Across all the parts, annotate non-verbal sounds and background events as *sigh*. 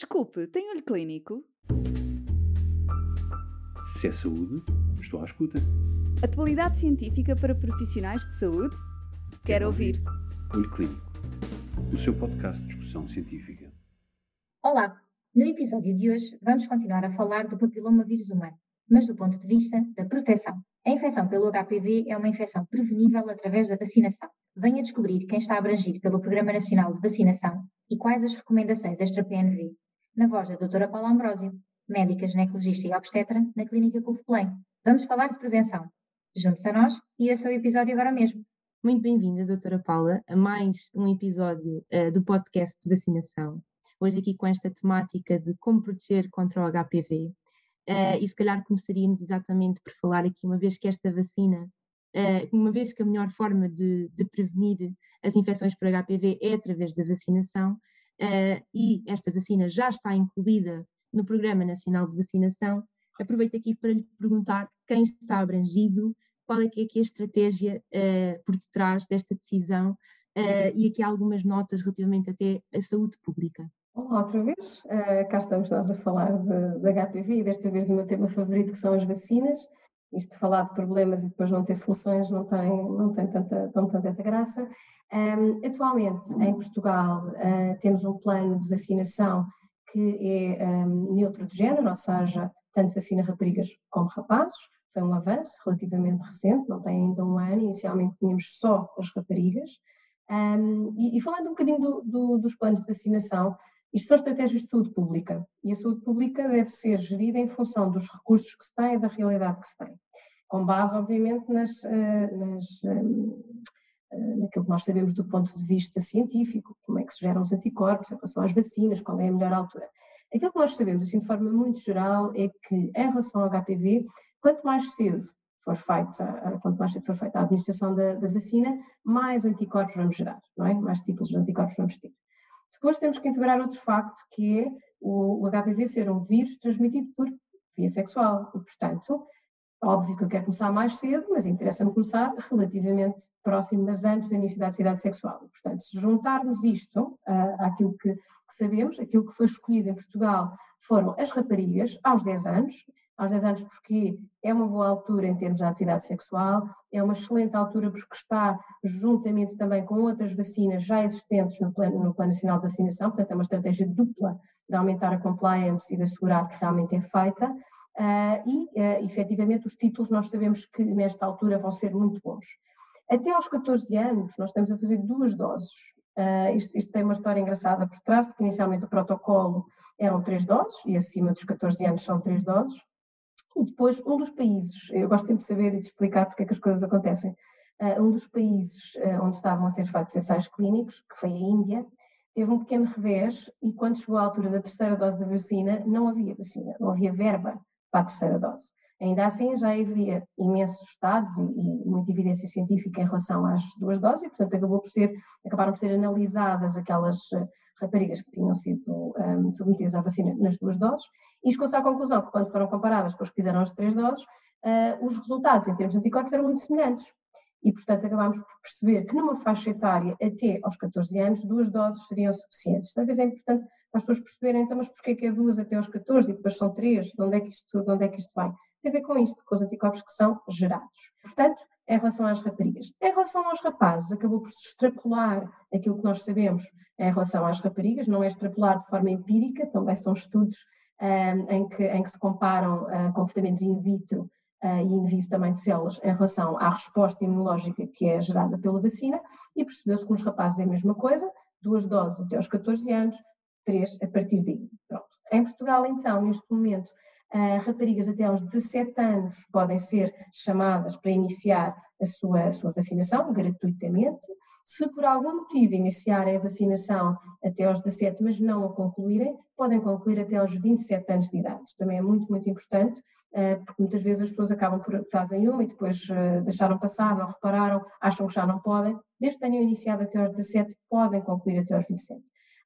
Desculpe, tem olho clínico? Se é saúde, estou à escuta. Atualidade científica para profissionais de saúde? Quero ouvir. Olho Clínico, o seu podcast de discussão científica. Olá! No episódio de hoje vamos continuar a falar do papiloma vírus humano, mas do ponto de vista da proteção. A infecção pelo HPV é uma infecção prevenível através da vacinação. Venha descobrir quem está abrangido pelo Programa Nacional de Vacinação e quais as recomendações extra-PNV na voz da doutora Paula Ambrósio, médica ginecologista e obstetra na Clínica Belém. Vamos falar de prevenção. Junte-se a nós e esse é o episódio agora mesmo. Muito bem-vinda, doutora Paula, a mais um episódio uh, do podcast de vacinação. Hoje aqui com esta temática de como proteger contra o HPV. Uh, eh, e se calhar começaríamos exatamente por falar aqui, uma vez que esta vacina, uh, uma vez que a melhor forma de, de prevenir as infecções por HPV é através da vacinação, uh, e esta vacina já está incluída no Programa Nacional de Vacinação, aproveito aqui para lhe perguntar quem está abrangido, qual é que é, que é a estratégia uh, por detrás desta decisão uh, e aqui há algumas notas relativamente até à saúde pública. Olá outra vez, uh, cá estamos nós a falar de HPV e desta vez do meu tema favorito que são as vacinas. Isto falar de problemas e depois não ter soluções não tem, não tem tanta, não tanta graça. Um, atualmente, em Portugal, uh, temos um plano de vacinação que é um, neutro de género, ou seja, tanto vacina raparigas como rapazes. Foi um avanço relativamente recente, não tem ainda um ano, inicialmente tínhamos só as raparigas. Um, e, e, falando um bocadinho do, do, dos planos de vacinação, isto são estratégias de saúde pública e a saúde pública deve ser gerida em função dos recursos que se tem e da realidade que se tem, com base, obviamente, nas, uh, nas um, eh, naquilo que nós sabemos do ponto de vista científico, como é que se geram os anticorpos em relação às vacinas, qual é a melhor altura. Aquilo que nós sabemos, assim, de forma muito geral, é que em relação ao HPV, quanto mais cedo for feita, quanto mais cedo for feita a administração da, da, vacina, mais anticorpos vamos gerar, não é? Mais títulos de anticorpos vamos ter. Depois temos que integrar outro facto, que é o, HPV ser um vírus transmitido por via sexual e, portanto, Óbvio que eu quero começar mais cedo, mas interessa-me começar relativamente próximo, mas antes do início da atividade sexual. Portanto, se juntarmos isto uh, àquilo que, que, sabemos, aquilo que foi escolhido em Portugal foram as raparigas aos 10 anos, aos 10 anos porque é uma boa altura em termos de atividade sexual, é uma excelente altura porque está juntamente também com outras vacinas já existentes no Plano, no plano Nacional de Vacinação, portanto é uma estratégia dupla de aumentar a compliance e de assegurar que realmente é feita. Uh, e, uh, efetivamente, os títulos nós sabemos que nesta altura vão ser muito bons. Até aos 14 anos, nós estamos a fazer duas doses. Uh, isto, isto, tem uma história engraçada por trás, porque inicialmente o protocolo eram três doses, e acima dos 14 anos são três doses. E depois, um dos países, eu gosto sempre de saber e de explicar porque é que as coisas acontecem, uh, um dos países uh, onde estavam a ser feitos ensaios clínicos, que foi a Índia, teve um pequeno revés e quando chegou à altura da terceira dose da vacina, não havia vacina, não havia verba para a terceira dose. Ainda assim, já havia imensos estudos e, e, muita evidência científica em relação às duas doses, e, portanto, acabou por ser, acabaram por ser analisadas aquelas raparigas que tinham sido um, submetidas à vacina nas duas doses, e chegou-se à conclusão que, quando foram comparadas com as que fizeram as três doses, uh, os resultados em termos de anticorpos eram muito semelhantes. E, portanto, acabámos por perceber que numa faixa etária até aos 14 anos, duas doses seriam suficientes. Talvez é importante para as pessoas perceberem, então, mas porquê que é duas até aos 14 e depois são três? De onde é que isto, de onde é que isto vai? Tem a ver com isto, com os anticorpos que são gerados. Portanto, em relação às raparigas. Em relação aos rapazes, acabou por se extrapolar aquilo que nós sabemos em relação às raparigas, não é extrapolar de forma empírica, também são estudos um, eh, em, que, em que se comparam uh, comportamentos in vitro uh, e in vivo também de células em relação à resposta imunológica que é gerada pela vacina e percebeu-se que nos rapazes é a mesma coisa, duas doses até aos 14 anos, três a partir daí. Pronto. Em Portugal, então, neste momento, uh, raparigas até aos 17 anos podem ser chamadas para iniciar a sua, a sua vacinação gratuitamente. Se por algum motivo iniciarem a vacinação até aos 17, mas não a concluírem, podem concluir até aos 27 anos de idade. Isto também é muito, muito importante, uh, porque muitas vezes as pessoas acabam por fazem uma e depois uh, deixaram passar, não repararam, acham que já não podem. Desde que tenham iniciado até aos 17, podem concluir até aos 27.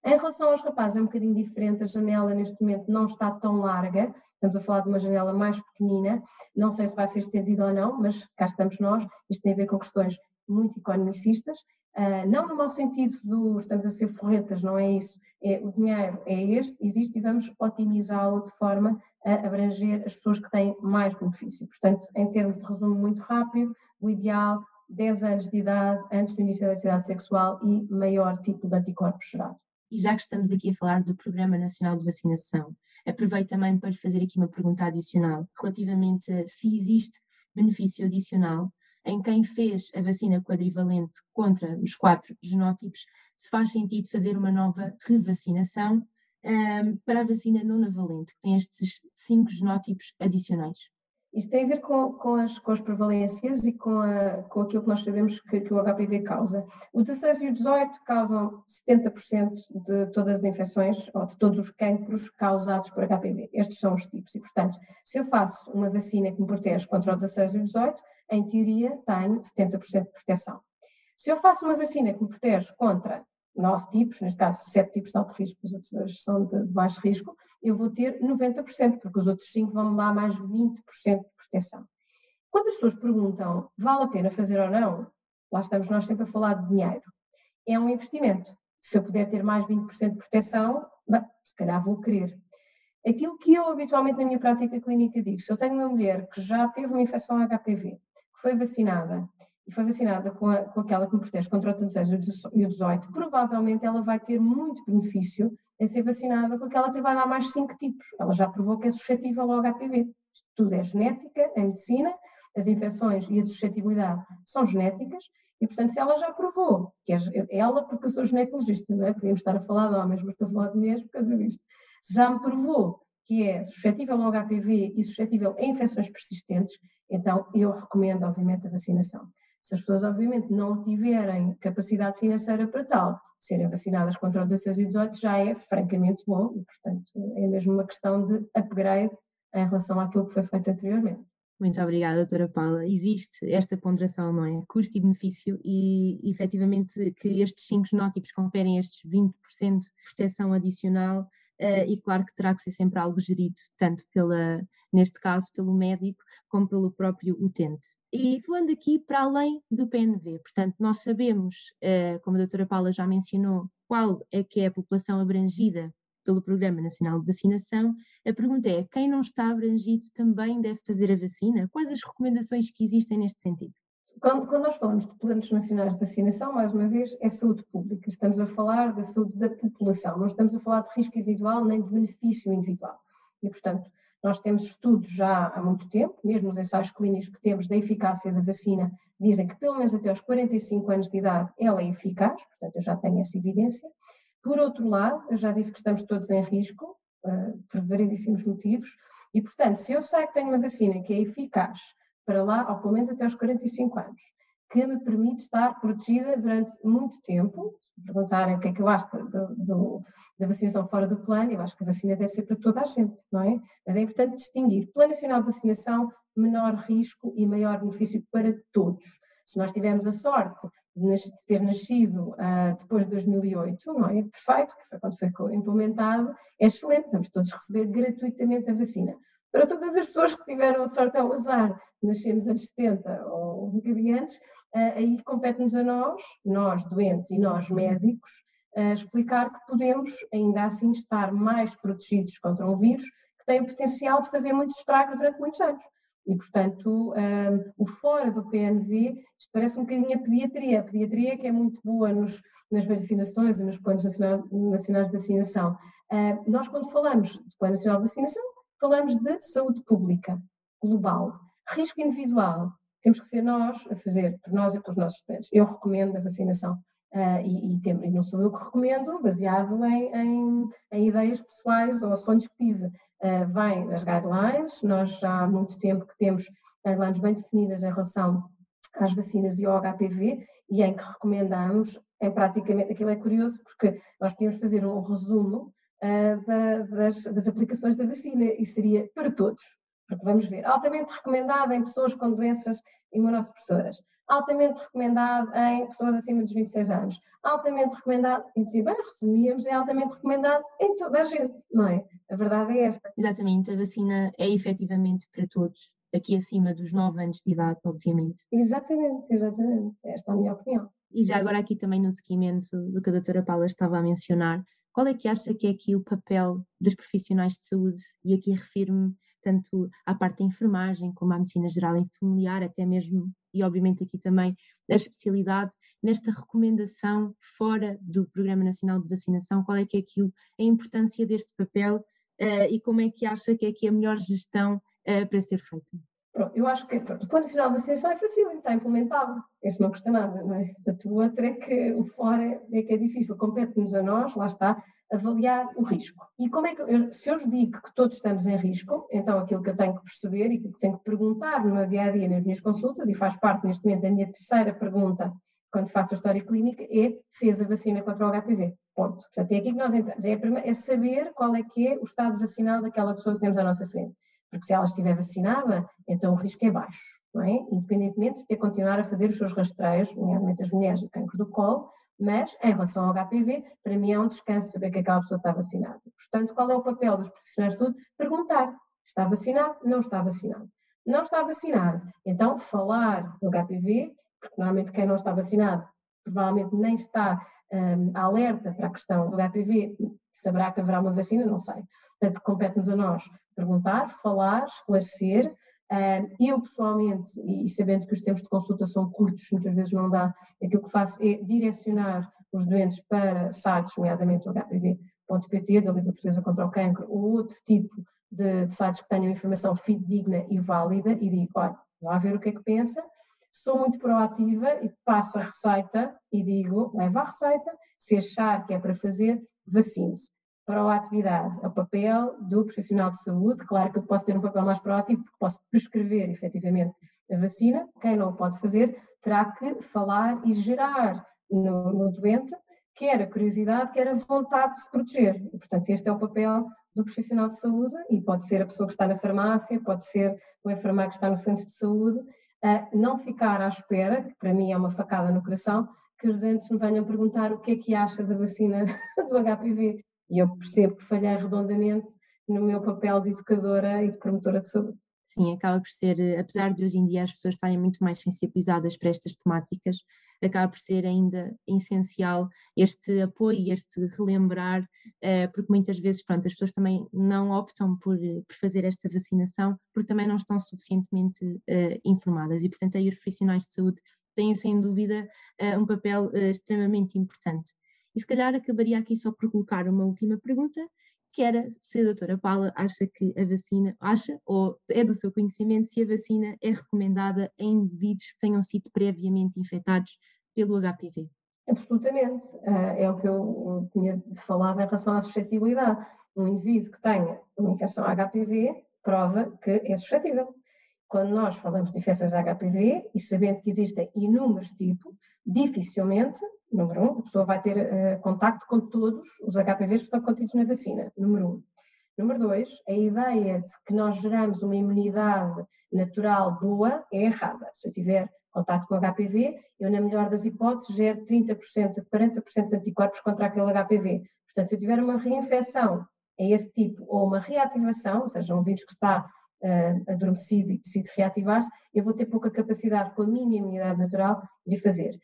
Em relação aos rapazes, é um bocadinho diferente, a janela neste momento não está tão larga, estamos a falar de uma janela mais pequenina, não sei se vai ser estendida ou não, mas cá estamos nós, isto tem a ver com questões muito economicistas, uh, não no mau sentido do estamos a ser forretas, não é isso, é, o dinheiro é este, existe e vamos otimizá-lo de forma a abranger as pessoas que têm mais benefício. Portanto, em termos de resumo muito rápido, o ideal 10 anos de idade antes do início da atividade sexual e maior tipo de anticorpos gerado. E já que estamos aqui a falar do Programa Nacional de Vacinação, aproveito também para fazer aqui uma pergunta adicional relativamente a se existe benefício adicional em quem fez a vacina quadrivalente contra os quatro genótipos, se faz sentido fazer uma nova revacinação um, para a vacina nonavalente, que tem estes cinco genótipos adicionais. Isto tem a ver com, com, as, com as prevalências e com, a, com aquilo que nós sabemos que, que, o HPV causa. O 16 e o 18 causam 70% de todas as infecções ou de todos os cancros causados por HPV. Estes são os tipos. E, portanto, se eu faço uma vacina que me protege contra o 16 e o 18, em teoria tenho 70% de proteção. Se eu faço uma vacina que me protege contra nove tipos, neste caso sete tipos de alto risco, os outros dois são de, de baixo risco, eu vou ter 90%, porque os outros cinco vão me dar mais 20% de proteção. Quando as pessoas perguntam, vale a pena fazer ou não, lá estamos nós sempre a falar de dinheiro. É um investimento. Se eu puder ter mais 20% de proteção, bem, se calhar vou querer. Aquilo que eu habitualmente na minha prática clínica digo, se eu tenho uma mulher que já teve uma infecção HPV, que foi vacinada e foi vacinada com, a, com aquela que me protege contra o 16 e o 18, provavelmente ela vai ter muito benefício em ser vacinada com aquela que vai dar mais 5 tipos. Ela já provou que é suscetível ao HPV. tudo é genética, em medicina, as infecções e a suscetibilidade são genéticas, e portanto, se ela já provou, que é ela, porque eu sou ginecologista, não é? Podíamos estar a falar de homens, mas estou a falar de mulheres por causa disto. Já me provou que é suscetível ao HPV e suscetível a infecções persistentes, então eu recomendo, obviamente, a vacinação. Se as pessoas, obviamente, não tiverem capacidade financeira para tal, serem vacinadas contra o 16 e 18 já é francamente bom e, portanto, é mesmo uma questão de upgrade em relação àquilo que foi feito anteriormente. Muito obrigada, doutora Paula. Existe esta ponderação, não é? Custo e benefício e, efetivamente, que estes cinco genótipos conferem estes 20% de proteção adicional uh, e claro que terá que ser sempre algo gerido, tanto pela, neste caso, pelo médico como pelo próprio utente. E falando aqui para além do PNV, portanto, nós sabemos, eh, como a doutora Paula já mencionou, qual é que é a população abrangida pelo Programa Nacional de Vacinação. A pergunta é: quem não está abrangido também deve fazer a vacina? Quais as recomendações que existem neste sentido? Quando, quando, nós falamos de planos nacionais de vacinação, mais uma vez, é saúde pública. Estamos a falar da saúde da população, não estamos a falar de risco individual nem de benefício individual. E, portanto, nós temos estudos já há muito tempo, mesmo os ensaios clínicos que temos da eficácia da vacina dizem que pelo menos até aos 45 anos de idade ela é eficaz, portanto eu já tenho essa evidência. Por outro lado, eu já disse que estamos todos em risco, uh, por variedíssimos motivos, e portanto, se eu sei que tenho uma vacina que é eficaz para lá, ou pelo menos até aos 45 anos, que me permite estar protegida durante muito tempo. Se perguntarem o que é que eu acho do, do, da vacinação fora do plano, eu acho que a vacina deve ser para toda a gente, não é? Mas é importante distinguir Plano Nacional de Vacinação, menor risco e maior benefício para todos. Se nós tivermos a sorte de ter nascido uh, depois de 2008, não é? Perfeito, que foi quando foi implementado, é excelente, vamos todos receber gratuitamente a vacina. Para todas as pessoas que tiveram a sorte ao azar, nascer nos anos 70 ou um bocadinho antes, ah, aí compete-nos a nós, nós doentes e nós médicos, explicar que podemos ainda assim estar mais protegidos contra um vírus que tem o potencial de fazer muitos estragos durante muitos anos. E, portanto, um, o fora do PNV, isto parece um bocadinho a pediatria. A pediatria que é muito boa nos, nas vacinações e nos planos nacionais, nacionais de vacinação. Uh, nós, quando falamos de Plano Nacional de Vacinação, falamos de saúde pública, global. Risco individual, temos que ser nós a fazer, por nós e pelos nossos estudantes. Eu recomendo a vacinação uh, e, e, tem, e, não sou eu que recomendo, baseado em, em, em ideias pessoais ou sonhos que tive. Uh, vem nas guidelines, nós já há muito tempo que temos guidelines bem definidas em relação às vacinas e ao HPV e em que recomendamos, é praticamente, aquilo é curioso porque nós podíamos fazer um resumo uh, da, das, das aplicações da vacina e seria para todos, porque vamos ver, altamente recomendada em pessoas com doenças imunossupressoras, altamente recomendado em pessoas acima dos 26 anos, altamente recomendado, e dizia, bem, resumíamos, é altamente recomendado em toda a gente, não é? A verdade é esta. Exatamente, a vacina é efetivamente para todos. aqui acima dos 9 anos de idade, obviamente. Exatamente, exatamente. Esta é a minha opinião. E já agora aqui também no seguimento do que a doutora Paula estava a mencionar, qual é que acha que é aqui o papel dos profissionais de saúde? E aqui refiro-me tanto à parte da enfermagem como à medicina geral e familiar, até mesmo, e obviamente aqui também a especialidade, nesta recomendação fora do Programa Nacional de Vacinação, qual é que é aqui a importância deste papel uh, e como é que acha que é aqui a melhor gestão uh, para ser feita? Pronto, eu acho que pronto, o Plano Nacional de Vacinação é fácil, está implementável. Isso não custa nada, não é? Portanto, o outro é que o fora é que é difícil. Compete-nos a nós, lá está, avaliar o risco. E como é que, eu, se eu digo que todos estamos em risco, então aquilo que eu tenho que perceber e que tenho que perguntar no meu dia a dia, nas minhas consultas, e faz parte neste momento da minha terceira pergunta quando faço a história clínica, é fez a vacina contra o HPV. Ponto. Portanto, é aqui que nós entramos. É, é saber qual é que é o estado vacinal daquela pessoa que temos à nossa frente. Porque se ela estiver vacinada, então o risco é baixo, não é? Independentemente de ter continuar a fazer os seus rastreios, nomeadamente as mulheres do cancro do colo, mas em relação ao HPV, para mim é um descanso saber que aquela pessoa está vacinada. Portanto, qual é o papel dos profissionais de saúde? Perguntar: está vacinado? Não está vacinado. Não está vacinado, então falar do HPV, porque normalmente quem não está vacinado provavelmente nem está um, alerta para a questão do HPV, saberá que haverá uma vacina, não sei. Portanto, compete-nos a nós perguntar, falar, esclarecer. Eu, pessoalmente, e sabendo que os tempos de consulta são curtos, muitas vezes não dá, aquilo que faço é direcionar os doentes para sites, nomeadamente o HPV.pt, da Liga Portuguesa contra o Cancro, ou outro tipo de, de sites que tenham informação fidedigna e válida, e digo, olha, vá ver o que é que pensa, sou muito proativa e passo a receita e digo, leva a receita, se achar que é para fazer, vacine-se proatividade, é o papel do profissional de saúde. Claro que eu posso ter um papel mais proativo, porque posso prescrever efetivamente a vacina. Quem não o pode fazer terá que falar e gerar no, no doente quer a curiosidade, quer a vontade de se proteger. E, portanto, este é o papel do profissional de saúde e pode ser a pessoa que está na farmácia, pode ser o enfermeiro que está no centro de saúde, a não ficar à espera, que para mim é uma facada no coração, que os doentes me venham perguntar o que é que acha da vacina *laughs* do HPV. E eu percebo que falhei redondamente no meu papel de educadora e de promotora de saúde. Sim, acaba por ser, eh, apesar de hoje em dia as pessoas estarem muito mais sensibilizadas para estas temáticas, acaba por ser ainda essencial este apoio este relembrar, eh, porque muitas vezes pronto, as pessoas também não optam por, eh, por fazer esta vacinação porque também não estão suficientemente informadas e, portanto, aí os profissionais de saúde têm sem dúvida um papel extremamente importante. E se calhar acabaria aqui só por colocar uma última pergunta, que era se a doutora Paula acha que a vacina, acha ou é do seu conhecimento se a vacina é recomendada em indivíduos que tenham sido previamente infectados pelo HPV. Absolutamente, ah, é o que eu tinha falado em relação à suscetibilidade. Um indivíduo que tenha uma infecção HPV prova que é suscetível quando nós falamos de infecções HPV e sabendo que existem inúmeros tipos, dificilmente, número um, a pessoa vai ter uh, contacto com todos os HPVs que estão contidos na vacina, número um. Número dois, a ideia de que nós geramos uma imunidade natural boa é errada. Se eu tiver contato com HPV, eu, na melhor das hipóteses, gero 30%, 40% de anticorpos contra aquele HPV. Portanto, se eu tiver uma reinfecção a esse tipo ou uma reativação, ou seja, um vírus que está uh, adormecido e decide reativar-se, eu vou ter pouca capacidade com a minha imunidade natural de fazer.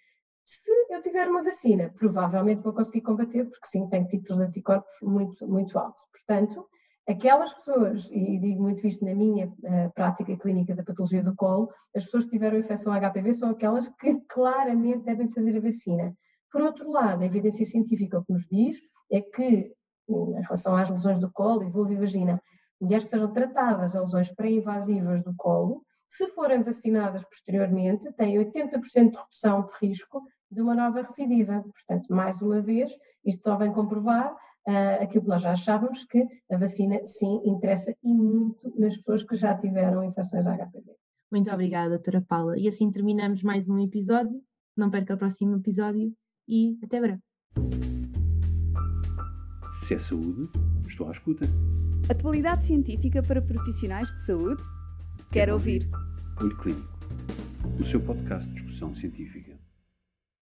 Se eu tiver uma vacina, provavelmente vou conseguir combater, porque sim, tenho tipos de anticorpos muito, muito altos. Portanto, aquelas pessoas, e digo muito isto na minha uh, prática clínica da patologia do colo, as pessoas que tiveram infecção HPV são aquelas que *laughs* claramente devem fazer a vacina. Por outro lado, a evidência científica o que nos diz é que, em relação às lesões do colo e vulva e vagina, mulheres que sejam tratadas a lesões pré-invasivas do colo, se forem vacinadas posteriormente, têm 80% de redução de risco de uma nova recidiva. Portanto, mais uma vez, isto só vem comprovar uh, aquilo que nós já achávamos, que a vacina sim interessa e muito nas pessoas que já tiveram infecções HPV. Muito obrigada, doutora Paula. E assim terminamos mais um episódio. Não perca o próximo episódio e até breve. Se é saúde, estou à escuta. Atualidade científica para profissionais de saúde? Quero, ouvir. ouvir. Olho Clínico, o seu podcast de discussão científica.